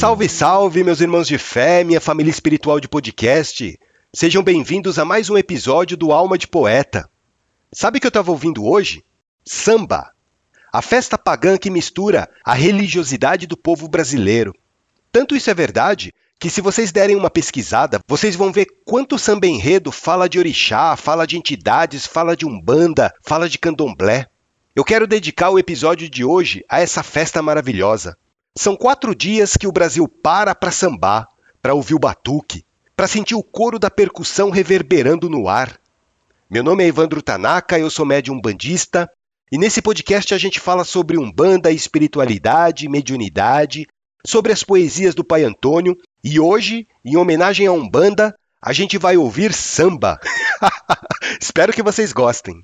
Salve, salve, meus irmãos de fé, minha família espiritual de podcast. Sejam bem-vindos a mais um episódio do Alma de Poeta. Sabe o que eu estava ouvindo hoje? Samba. A festa pagã que mistura a religiosidade do povo brasileiro. Tanto isso é verdade que se vocês derem uma pesquisada, vocês vão ver quanto samba enredo fala de orixá, fala de entidades, fala de umbanda, fala de candomblé. Eu quero dedicar o episódio de hoje a essa festa maravilhosa. São quatro dias que o Brasil para para sambar, para ouvir o batuque, para sentir o coro da percussão reverberando no ar. Meu nome é Evandro Tanaka, eu sou médium bandista, e nesse podcast a gente fala sobre umbanda, espiritualidade, mediunidade, sobre as poesias do Pai Antônio e hoje, em homenagem a Umbanda, a gente vai ouvir samba. Espero que vocês gostem.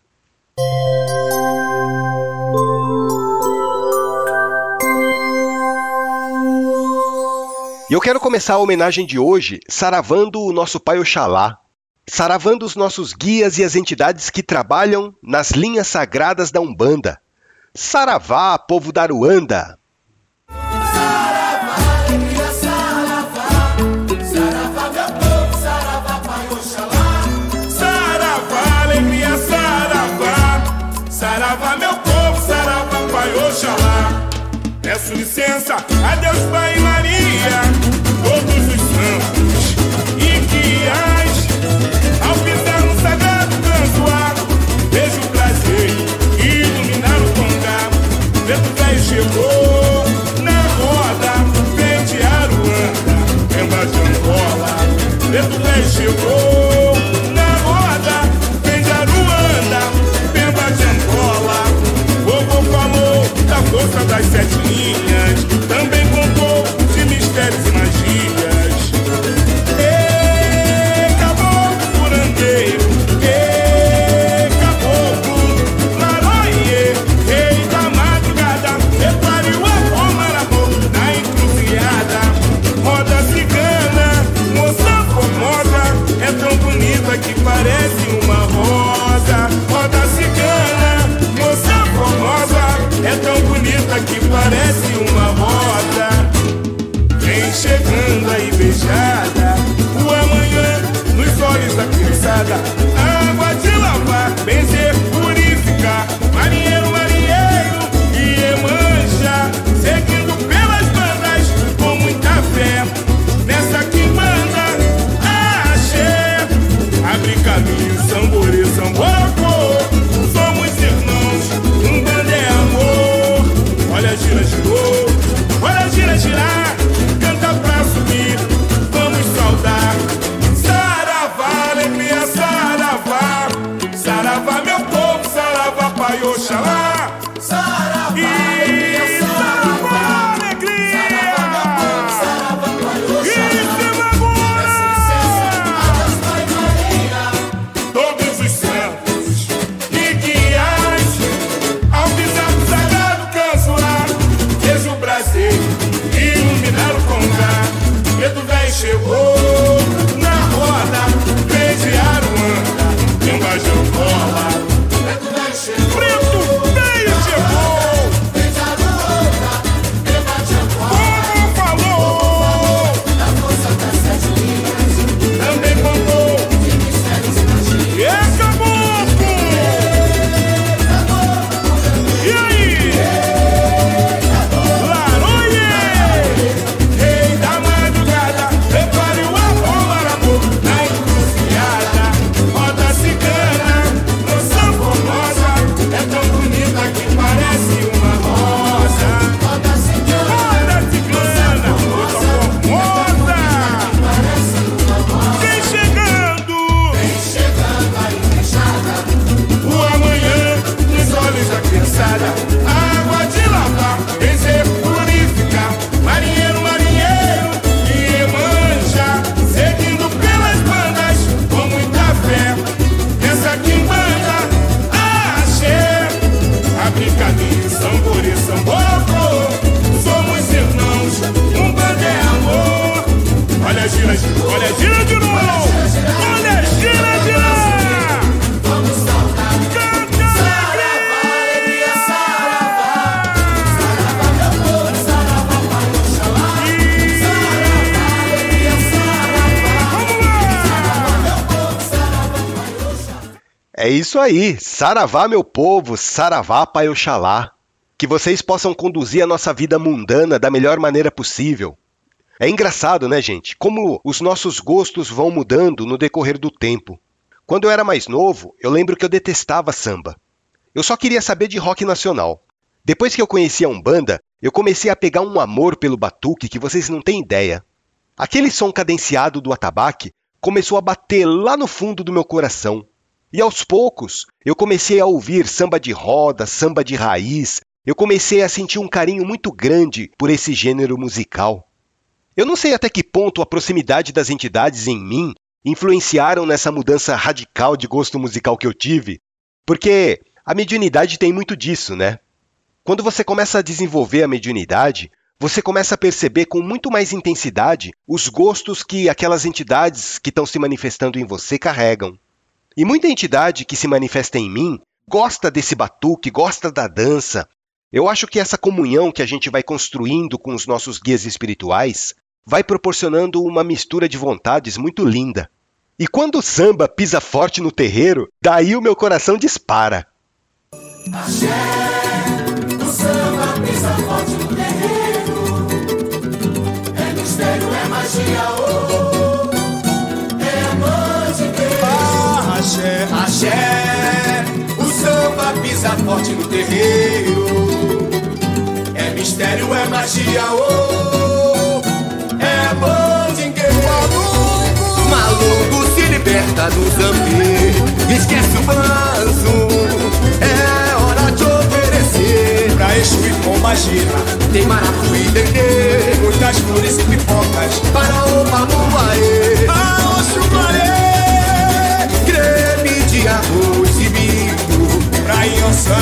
E eu quero começar a homenagem de hoje saravando o nosso pai Oxalá, saravando os nossos guias e as entidades que trabalham nas linhas sagradas da Umbanda. Saravá, povo da Aruanda! É isso aí. Saravá, meu povo, saravá, Pai Oxalá. Que vocês possam conduzir a nossa vida mundana da melhor maneira possível. É engraçado, né, gente? Como os nossos gostos vão mudando no decorrer do tempo. Quando eu era mais novo, eu lembro que eu detestava samba. Eu só queria saber de rock nacional. Depois que eu conheci a Umbanda, eu comecei a pegar um amor pelo batuque que vocês não têm ideia. Aquele som cadenciado do atabaque começou a bater lá no fundo do meu coração. E aos poucos, eu comecei a ouvir samba de roda, samba de raiz. Eu comecei a sentir um carinho muito grande por esse gênero musical. Eu não sei até que ponto a proximidade das entidades em mim influenciaram nessa mudança radical de gosto musical que eu tive, porque a mediunidade tem muito disso, né? Quando você começa a desenvolver a mediunidade, você começa a perceber com muito mais intensidade os gostos que aquelas entidades que estão se manifestando em você carregam. E muita entidade que se manifesta em mim gosta desse batuque, gosta da dança. Eu acho que essa comunhão que a gente vai construindo com os nossos guias espirituais vai proporcionando uma mistura de vontades muito linda. E quando o samba pisa forte no terreiro, daí o meu coração dispara. Pisa forte no terreiro. É mistério, é magia, oh, é mandingueiro. Maluco, maluco se liberta do zambi, esquece o banzo. Exu e magia Tem maracujá e dendê. Muitas flores e pipocas Para o mamuaê. Aoxo maré Creme de arroz Pra Inhansã,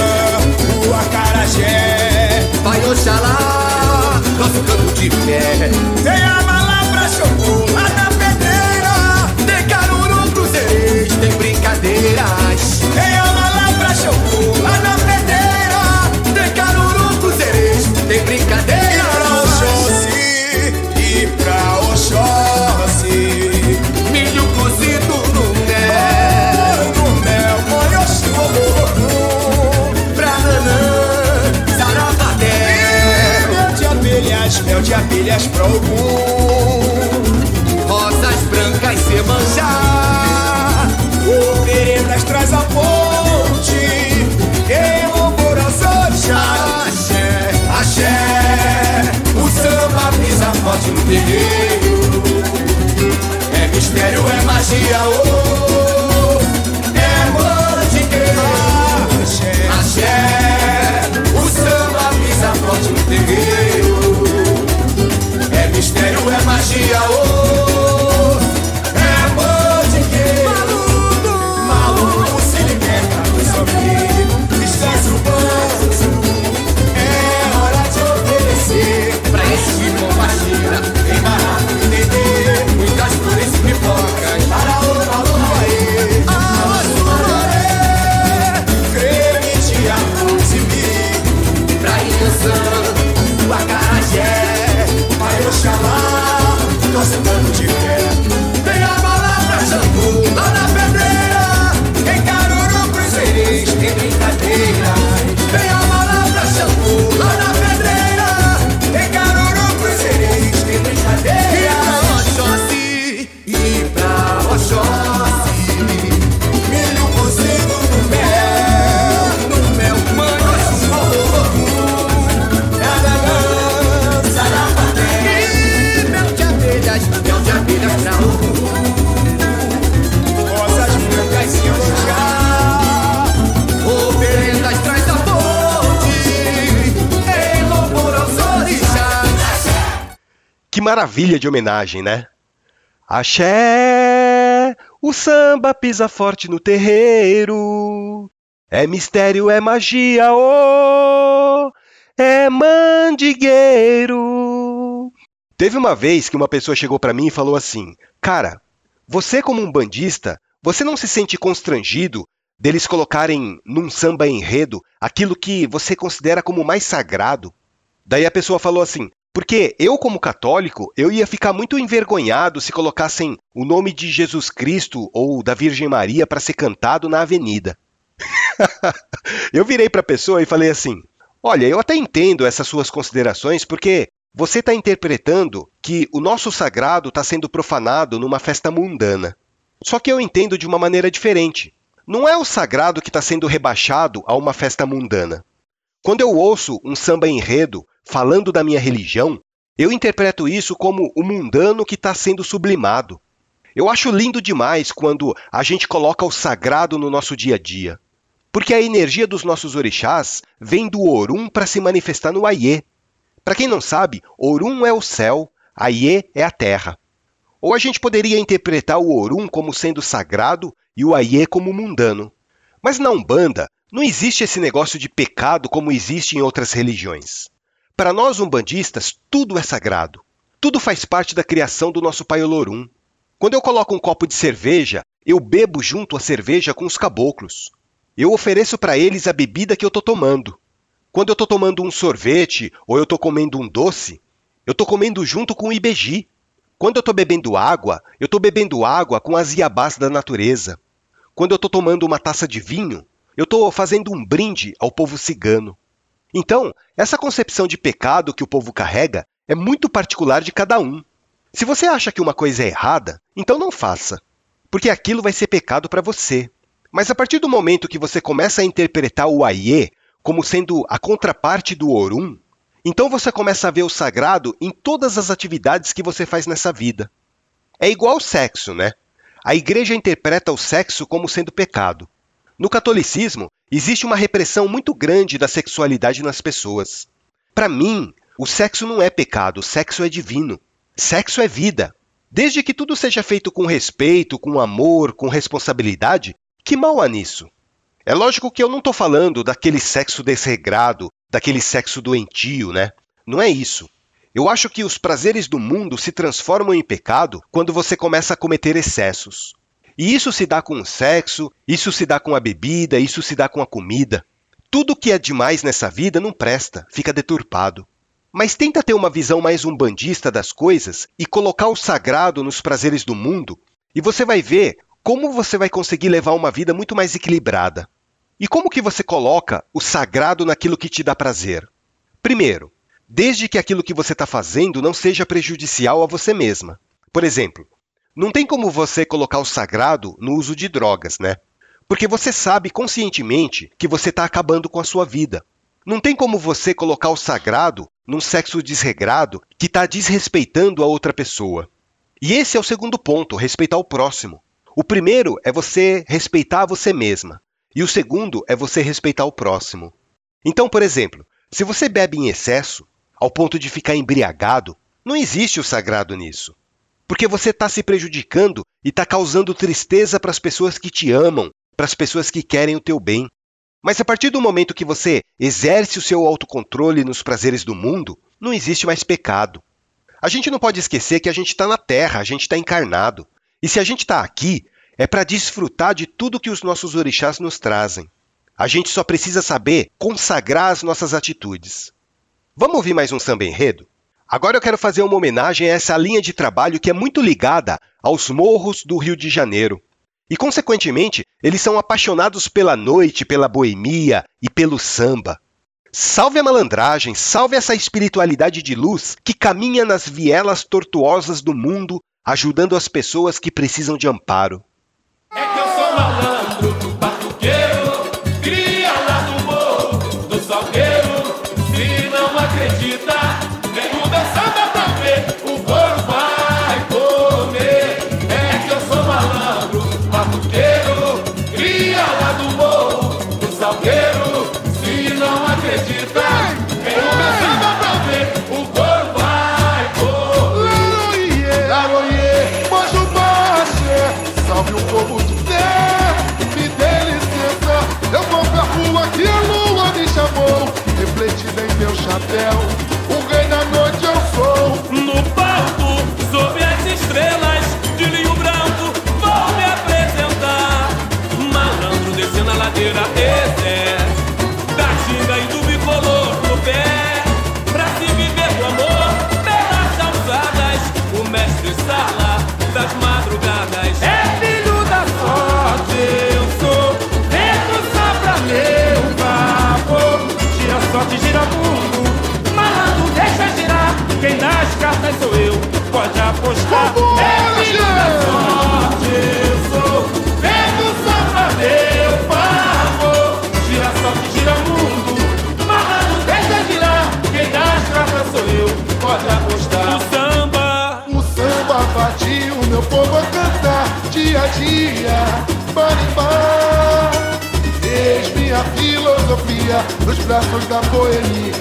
o acarajé Pai Oxalá, nosso campo de fé. Tem a bala pra chocolate na pedreira. Tem caruru cruzeiros, maravilha de homenagem, né? Axé, o samba pisa forte no terreiro. É mistério, é magia, oh, é mandigueiro. Teve uma vez que uma pessoa chegou pra mim e falou assim: Cara, você como um bandista, você não se sente constrangido deles colocarem num samba enredo aquilo que você considera como mais sagrado? Daí a pessoa falou assim: Porque eu, como católico, eu ia ficar muito envergonhado se colocassem o nome de Jesus Cristo ou da Virgem Maria para ser cantado na avenida. eu virei para a pessoa e falei assim: Olha, eu até entendo essas suas considerações, porque você está interpretando que o nosso sagrado está sendo profanado numa festa mundana. Só que eu entendo de uma maneira diferente. Não é o sagrado que está sendo rebaixado a uma festa mundana. Quando eu ouço um samba enredo falando da minha religião, eu interpreto isso como o mundano que está sendo sublimado. Eu acho lindo demais quando a gente coloca o sagrado no nosso dia a dia. Porque a energia dos nossos orixás vem do Orum para se manifestar no Aie. Para quem não sabe, Orum é o céu, Aie é a terra. Ou a gente poderia interpretar o Orum como sendo sagrado e o Aie como mundano. Mas na Umbanda, não existe esse negócio de pecado como existe em outras religiões. Para nós umbandistas, tudo é sagrado. Tudo faz parte da criação do nosso pai Olorum. Quando eu coloco um copo de cerveja, eu bebo junto a cerveja com os caboclos. Eu ofereço para eles a bebida que eu estou tomando. Quando eu estou tomando um sorvete ou eu estou comendo um doce, eu estou comendo junto com o ibeji. Quando eu estou bebendo água, eu estou bebendo água com as iabás da natureza. Quando eu estou tomando uma taça de vinho, eu estou fazendo um brinde ao povo cigano. Então, essa concepção de pecado que o povo carrega é muito particular de cada um. Se você acha que uma coisa é errada, então não faça, porque aquilo vai ser pecado para você. Mas a partir do momento que você começa a interpretar o Aie como sendo a contraparte do Orum, então você começa a ver o sagrado em todas as atividades que você faz nessa vida. É igual ao sexo, né? A igreja interpreta o sexo como sendo pecado. No catolicismo, existe uma repressão muito grande da sexualidade nas pessoas. Para mim, o sexo não é pecado, o sexo é divino. Sexo é vida. Desde que tudo seja feito com respeito, com amor, com responsabilidade, que mal há nisso? É lógico que eu não estou falando daquele sexo desregrado, daquele sexo doentio, né? Não é isso. Eu acho que os prazeres do mundo se transformam em pecado quando você começa a cometer excessos. E isso se dá com o sexo, isso se dá com a bebida, isso se dá com a comida. Tudo que é demais nessa vida não presta, fica deturpado. Mas tenta ter uma visão mais umbandista das coisas e colocar o sagrado nos prazeres do mundo, e você vai ver como você vai conseguir levar uma vida muito mais equilibrada? E como que você coloca o sagrado naquilo que te dá prazer? Primeiro, desde que aquilo que você está fazendo não seja prejudicial a você mesma. Por exemplo, não tem como você colocar o sagrado no uso de drogas, né? Porque você sabe conscientemente que você está acabando com a sua vida. Não tem como você colocar o sagrado num sexo desregrado que está desrespeitando a outra pessoa. E esse é o segundo ponto, respeitar o próximo. O primeiro é você respeitar você mesma, e o segundo é você respeitar o próximo. Então, por exemplo, se você bebe em excesso, ao ponto de ficar embriagado, não existe o sagrado nisso. Porque você está se prejudicando e está causando tristeza para as pessoas que te amam, para as pessoas que querem o teu bem. Mas a partir do momento que você exerce o seu autocontrole nos prazeres do mundo, não existe mais pecado. A gente não pode esquecer que a gente está na Terra, a gente está encarnado. E se a gente está aqui, é para desfrutar de tudo que os nossos orixás nos trazem. A gente só precisa saber consagrar as nossas atitudes. Vamos ouvir mais um samba enredo? Agora eu quero fazer uma homenagem a essa linha de trabalho que é muito ligada aos morros do Rio de Janeiro. E, consequentemente, eles são apaixonados pela noite, pela boemia e pelo samba. Salve a malandragem, salve essa espiritualidade de luz que caminha nas vielas tortuosas do mundo ajudando as pessoas que precisam de amparo. É dia a dia, barimbá. Eis minha filosofia nos braços da boemia.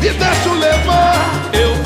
Me deixo levar. Eu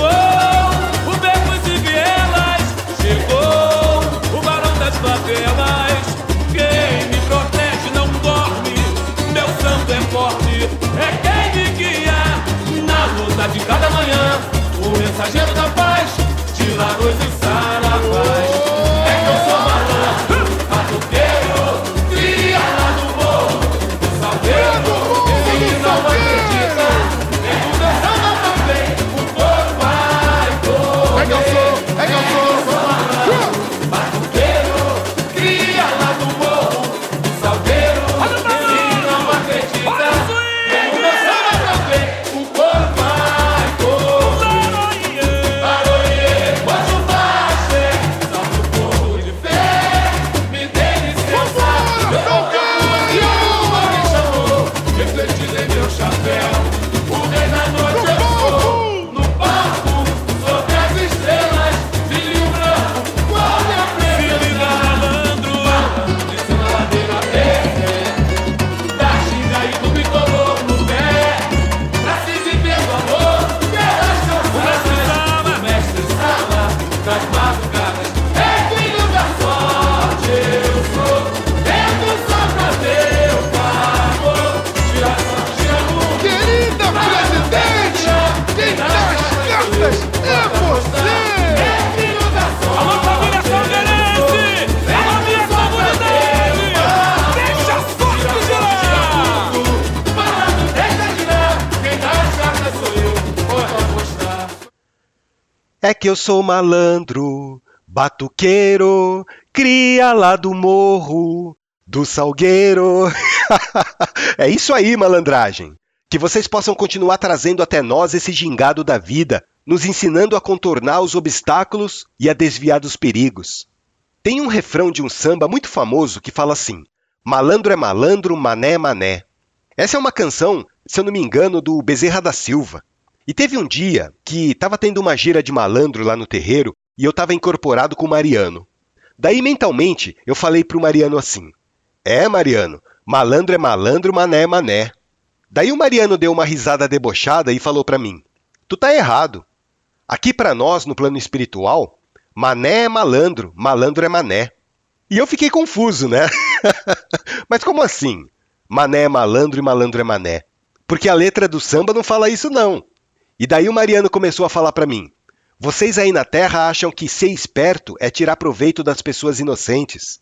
É que eu sou malandro, batuqueiro, cria lá do morro, do salgueiro. é isso aí, malandragem. Que vocês possam continuar trazendo até nós esse gingado da vida, nos ensinando a contornar os obstáculos e a desviar dos perigos. Tem um refrão de um samba muito famoso que fala assim: Malandro é malandro, mané é mané. Essa é uma canção, se eu não me engano, do Bezerra da Silva. E teve um dia que estava tendo uma gira de malandro lá no terreiro e eu estava incorporado com o Mariano. Daí, mentalmente, eu falei pro Mariano assim: É, Mariano, malandro é malandro, mané é mané. Daí o Mariano deu uma risada debochada e falou para mim: Tu tá errado. Aqui para nós, no plano espiritual, mané é malandro, malandro é mané. E eu fiquei confuso, né? Mas como assim? Mané é malandro e malandro é mané. Porque a letra do samba não fala isso, não. E daí o Mariano começou a falar para mim: Vocês aí na Terra acham que ser esperto é tirar proveito das pessoas inocentes.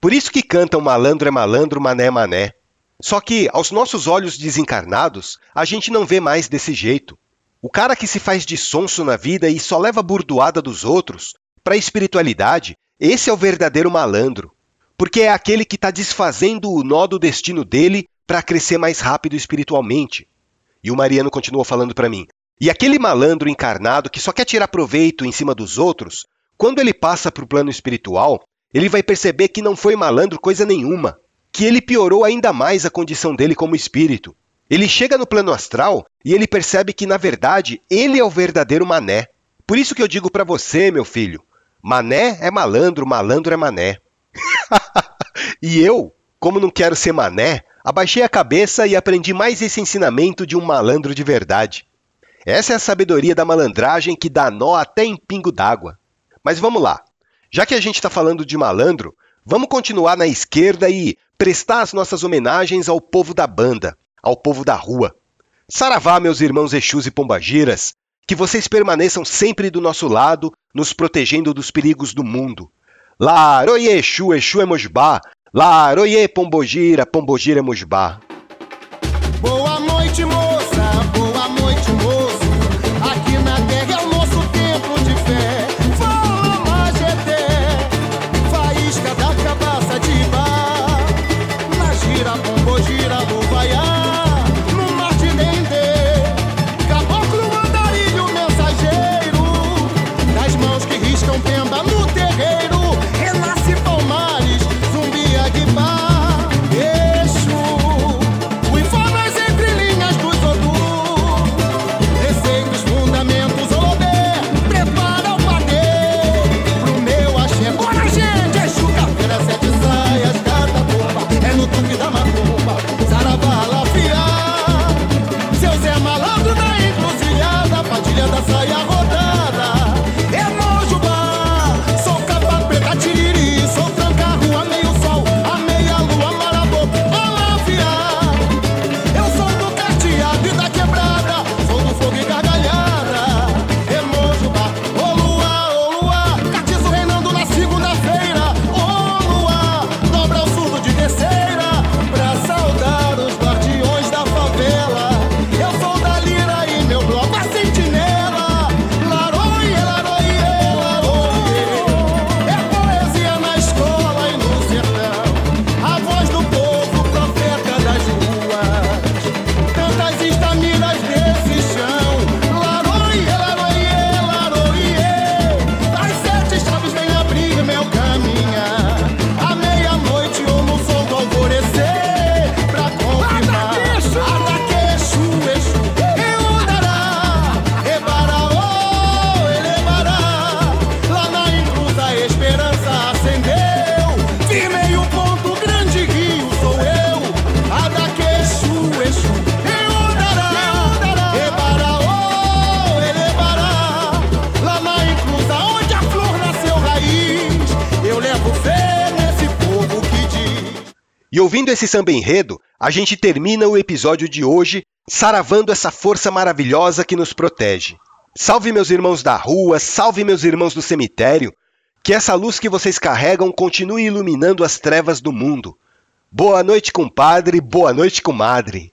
Por isso que cantam malandro é malandro, mané é mané. Só que, aos nossos olhos desencarnados, a gente não vê mais desse jeito. O cara que se faz de sonso na vida e só leva burdoada dos outros, para a espiritualidade, esse é o verdadeiro malandro. Porque é aquele que está desfazendo o nó do destino dele para crescer mais rápido espiritualmente. E o Mariano continuou falando para mim: e aquele malandro encarnado que só quer tirar proveito em cima dos outros, quando ele passa para o plano espiritual, ele vai perceber que não foi malandro coisa nenhuma, que ele piorou ainda mais a condição dele como espírito. Ele chega no plano astral e ele percebe que, na verdade, ele é o verdadeiro mané. Por isso que eu digo para você, meu filho, mané é malandro, malandro é mané. e eu, como não quero ser mané, abaixei a cabeça e aprendi mais esse ensinamento de um malandro de verdade. Essa é a sabedoria da malandragem que dá nó até em pingo d'água. Mas vamos lá. Já que a gente está falando de malandro, vamos continuar na esquerda e prestar as nossas homenagens ao povo da banda, ao povo da rua. Saravá, meus irmãos Exus e Pombagiras, que vocês permaneçam sempre do nosso lado, nos protegendo dos perigos do mundo. Laroye Exu, Exu é Mojibá. Laroye Pombogira, Pombogira é Mojibá. E ouvindo esse samba enredo, a gente termina o episódio de hoje saravando essa força maravilhosa que nos protege. Salve meus irmãos da rua, salve meus irmãos do cemitério, que essa luz que vocês carregam continue iluminando as trevas do mundo. Boa noite, compadre, boa noite, comadre.